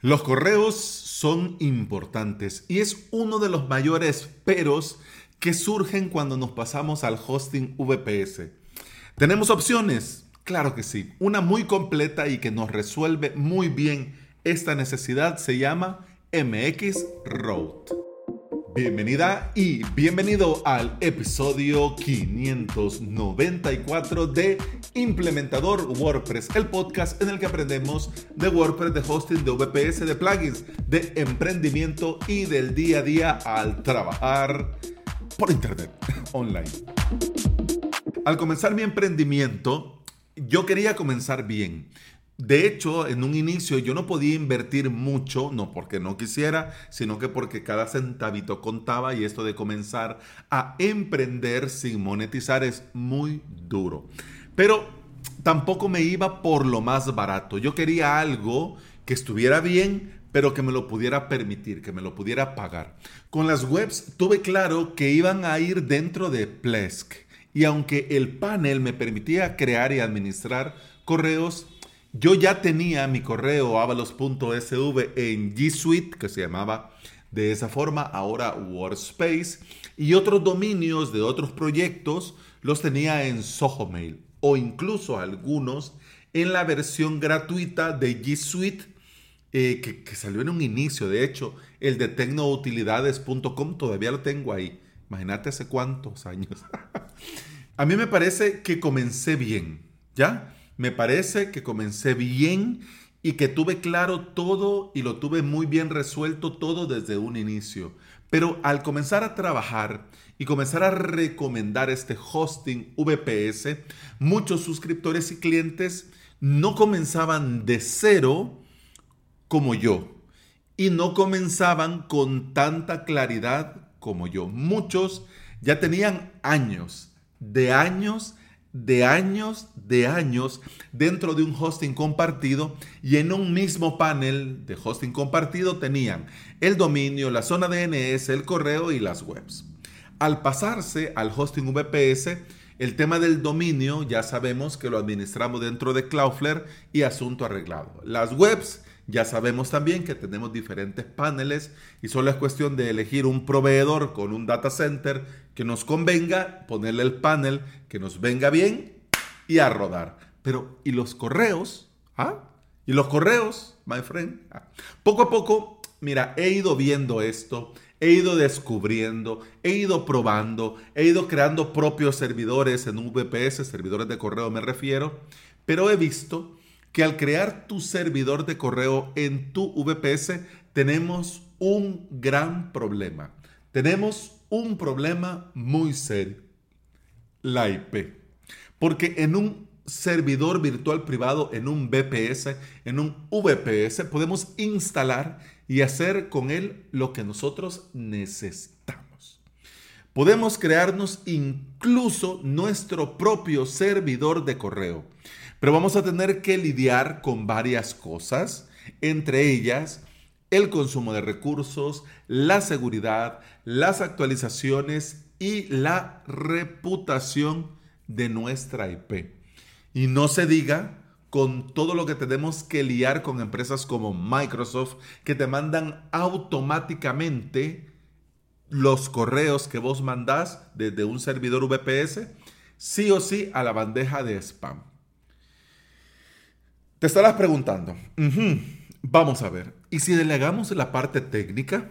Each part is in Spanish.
Los correos son importantes y es uno de los mayores peros que surgen cuando nos pasamos al hosting VPS. ¿Tenemos opciones? Claro que sí. Una muy completa y que nos resuelve muy bien esta necesidad se llama MX Route. Bienvenida y bienvenido al episodio 594 de Implementador WordPress, el podcast en el que aprendemos de WordPress, de hosting, de VPS, de plugins, de emprendimiento y del día a día al trabajar por internet, online. Al comenzar mi emprendimiento, yo quería comenzar bien. De hecho, en un inicio yo no podía invertir mucho, no porque no quisiera, sino que porque cada centavito contaba y esto de comenzar a emprender sin monetizar es muy duro. Pero tampoco me iba por lo más barato. Yo quería algo que estuviera bien, pero que me lo pudiera permitir, que me lo pudiera pagar. Con las webs tuve claro que iban a ir dentro de Plesk. Y aunque el panel me permitía crear y administrar correos, yo ya tenía mi correo avalos.sv en G Suite, que se llamaba de esa forma, ahora Workspace, y otros dominios de otros proyectos los tenía en Soho Mail o incluso algunos en la versión gratuita de G Suite eh, que, salió en un inicio. De hecho, el de tecnoutilidades.com todavía lo tengo ahí. Imagínate hace cuántos años. A mí me parece que comencé bien, ¿ya? Me parece que comencé bien y que tuve claro todo y lo tuve muy bien resuelto todo desde un inicio. Pero al comenzar a trabajar y comenzar a recomendar este hosting VPS, muchos suscriptores y clientes no comenzaban de cero como yo y no comenzaban con tanta claridad como yo. Muchos ya tenían años, de años de años, de años dentro de un hosting compartido y en un mismo panel de hosting compartido tenían el dominio, la zona DNS, el correo y las webs. Al pasarse al hosting VPS, el tema del dominio ya sabemos que lo administramos dentro de Cloudflare y asunto arreglado. Las webs ya sabemos también que tenemos diferentes paneles y solo es cuestión de elegir un proveedor con un data center que nos convenga, ponerle el panel que nos venga bien y a rodar. Pero, ¿y los correos? ¿Ah? ¿Y los correos, my friend? Ah. Poco a poco, mira, he ido viendo esto, he ido descubriendo, he ido probando, he ido creando propios servidores en VPS, servidores de correo me refiero, pero he visto que al crear tu servidor de correo en tu VPS tenemos un gran problema. Tenemos un problema muy serio. La IP. Porque en un servidor virtual privado, en un VPS, en un VPS, podemos instalar y hacer con él lo que nosotros necesitamos. Podemos crearnos incluso nuestro propio servidor de correo. Pero vamos a tener que lidiar con varias cosas, entre ellas el consumo de recursos, la seguridad, las actualizaciones y la reputación de nuestra IP. Y no se diga con todo lo que tenemos que liar con empresas como Microsoft que te mandan automáticamente los correos que vos mandás desde un servidor VPS, sí o sí a la bandeja de spam. Te estarás preguntando, vamos a ver, ¿y si delegamos la parte técnica?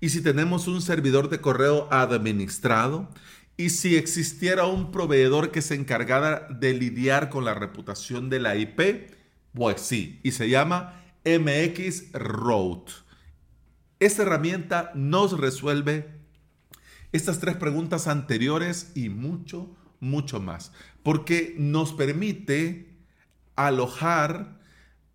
¿Y si tenemos un servidor de correo administrado? ¿Y si existiera un proveedor que se encargara de lidiar con la reputación de la IP? Pues sí, y se llama MX Route. Esta herramienta nos resuelve estas tres preguntas anteriores y mucho, mucho más, porque nos permite alojar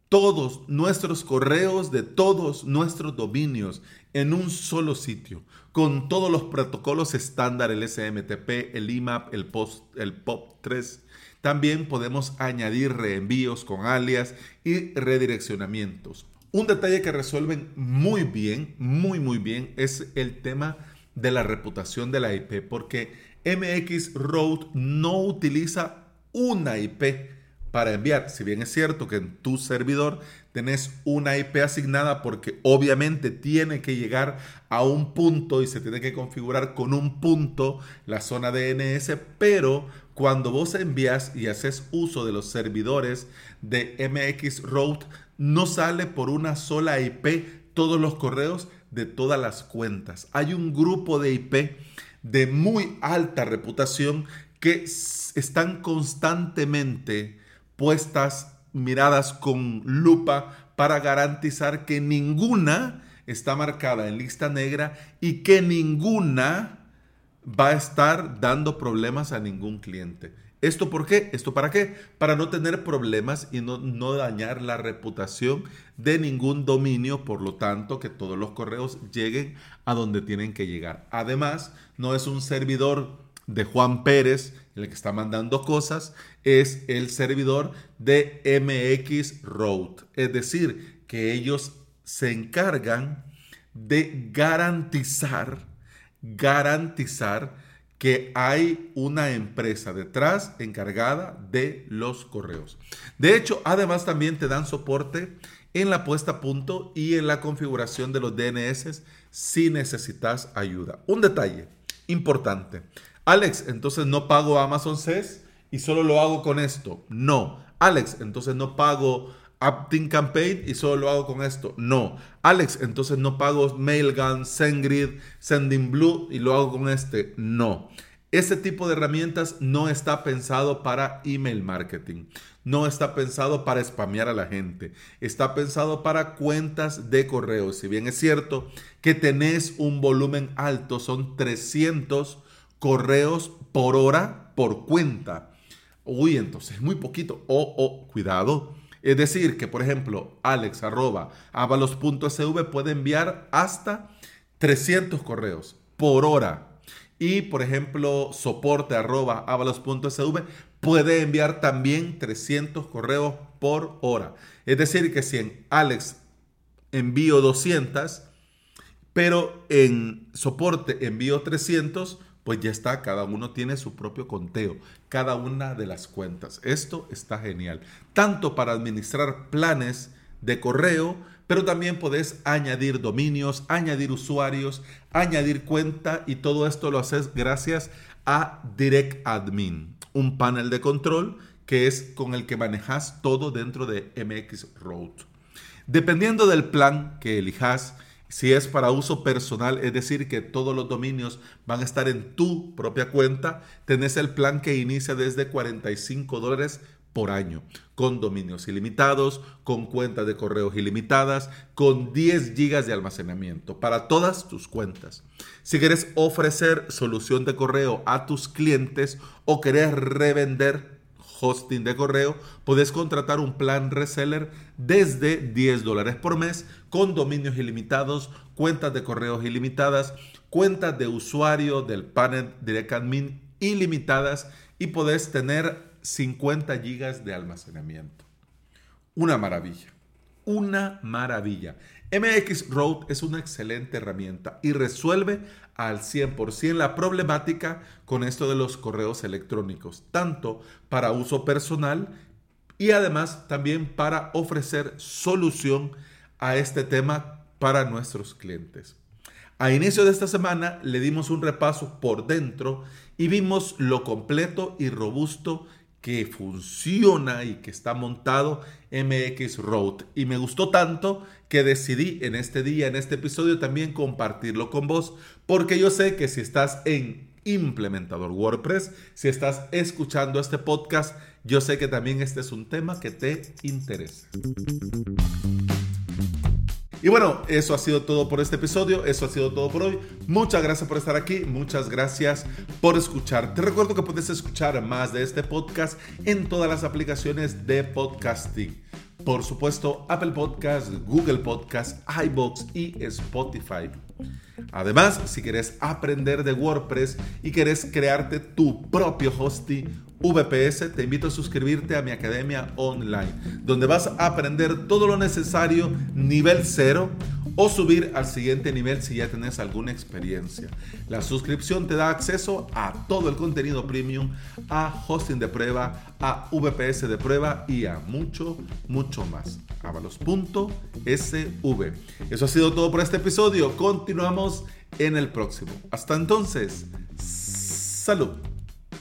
todos nuestros correos de todos nuestros dominios en un solo sitio, con todos los protocolos estándar, el SMTP, el IMAP, el, POST, el POP3. También podemos añadir reenvíos con alias y redireccionamientos. Un detalle que resuelven muy bien, muy muy bien, es el tema de la reputación de la IP, porque MX Road no utiliza una IP, para enviar. Si bien es cierto que en tu servidor tenés una IP asignada porque obviamente tiene que llegar a un punto y se tiene que configurar con un punto la zona DNS, pero cuando vos envías y haces uso de los servidores de MX Route, no sale por una sola IP todos los correos de todas las cuentas. Hay un grupo de IP de muy alta reputación que están constantemente puestas miradas con lupa para garantizar que ninguna está marcada en lista negra y que ninguna va a estar dando problemas a ningún cliente. ¿Esto por qué? ¿Esto para qué? Para no tener problemas y no, no, dañar la reputación de ningún dominio, por lo tanto, que todos los correos lleguen a donde tienen que llegar. Además, no es un servidor de Juan Pérez el que está mandando cosas, es el servidor de MX Road. Es decir, que ellos se encargan de garantizar, garantizar que hay una empresa detrás encargada de los correos. De hecho, además también te dan soporte en la puesta a punto y en la configuración de los DNS si necesitas ayuda. Un detalle importante. Alex, entonces no pago Amazon SES y solo lo hago con esto. No. Alex, entonces no pago Aptin Campaign y solo lo hago con esto. No. Alex, entonces no pago Mailgun, SendGrid, Sending Blue y lo hago con este. No. Este tipo de herramientas no está pensado para email marketing. No está pensado para spamear a la gente. Está pensado para cuentas de correo. Si bien es cierto que tenés un volumen alto, son 300 correos por hora por cuenta. Uy, entonces muy poquito. O, oh, cuidado. Es decir, que por ejemplo, alex arroba avalos.sv puede enviar hasta 300 correos por hora. Y por ejemplo, soporte arroba avalos.sv puede enviar también 300 correos por hora. Es decir, que si en Alex envío 200, pero en soporte envío 300, pues ya está, cada uno tiene su propio conteo, cada una de las cuentas. Esto está genial, tanto para administrar planes de correo, pero también podés añadir dominios, añadir usuarios, añadir cuenta y todo esto lo haces gracias a Direct Admin, un panel de control que es con el que manejas todo dentro de MX Road. Dependiendo del plan que elijas, si es para uso personal, es decir, que todos los dominios van a estar en tu propia cuenta, tenés el plan que inicia desde 45 dólares por año, con dominios ilimitados, con cuentas de correos ilimitadas, con 10 gigas de almacenamiento para todas tus cuentas. Si quieres ofrecer solución de correo a tus clientes o querés revender hosting de correo, puedes contratar un plan reseller desde 10 dólares por mes con dominios ilimitados, cuentas de correos ilimitadas, cuentas de usuario del panel Direct Admin ilimitadas y puedes tener 50 gigas de almacenamiento. Una maravilla, una maravilla. MX Road es una excelente herramienta y resuelve al 100% la problemática con esto de los correos electrónicos, tanto para uso personal y además también para ofrecer solución a este tema para nuestros clientes. A inicio de esta semana le dimos un repaso por dentro y vimos lo completo y robusto que funciona y que está montado MX Road. Y me gustó tanto que decidí en este día, en este episodio, también compartirlo con vos, porque yo sé que si estás en implementador WordPress, si estás escuchando este podcast, yo sé que también este es un tema que te interesa. Y bueno, eso ha sido todo por este episodio, eso ha sido todo por hoy. Muchas gracias por estar aquí, muchas gracias por escuchar. Te recuerdo que puedes escuchar más de este podcast en todas las aplicaciones de podcasting. Por supuesto, Apple Podcast, Google Podcast, iBox y Spotify. Además, si quieres aprender de WordPress y quieres crearte tu propio hosting VPS, te invito a suscribirte a mi academia online, donde vas a aprender todo lo necesario nivel cero o subir al siguiente nivel si ya tenés alguna experiencia. La suscripción te da acceso a todo el contenido premium, a hosting de prueba, a VPS de prueba y a mucho, mucho más. avalos.sv. Eso ha sido todo por este episodio. Continuamos en el próximo. Hasta entonces, salud.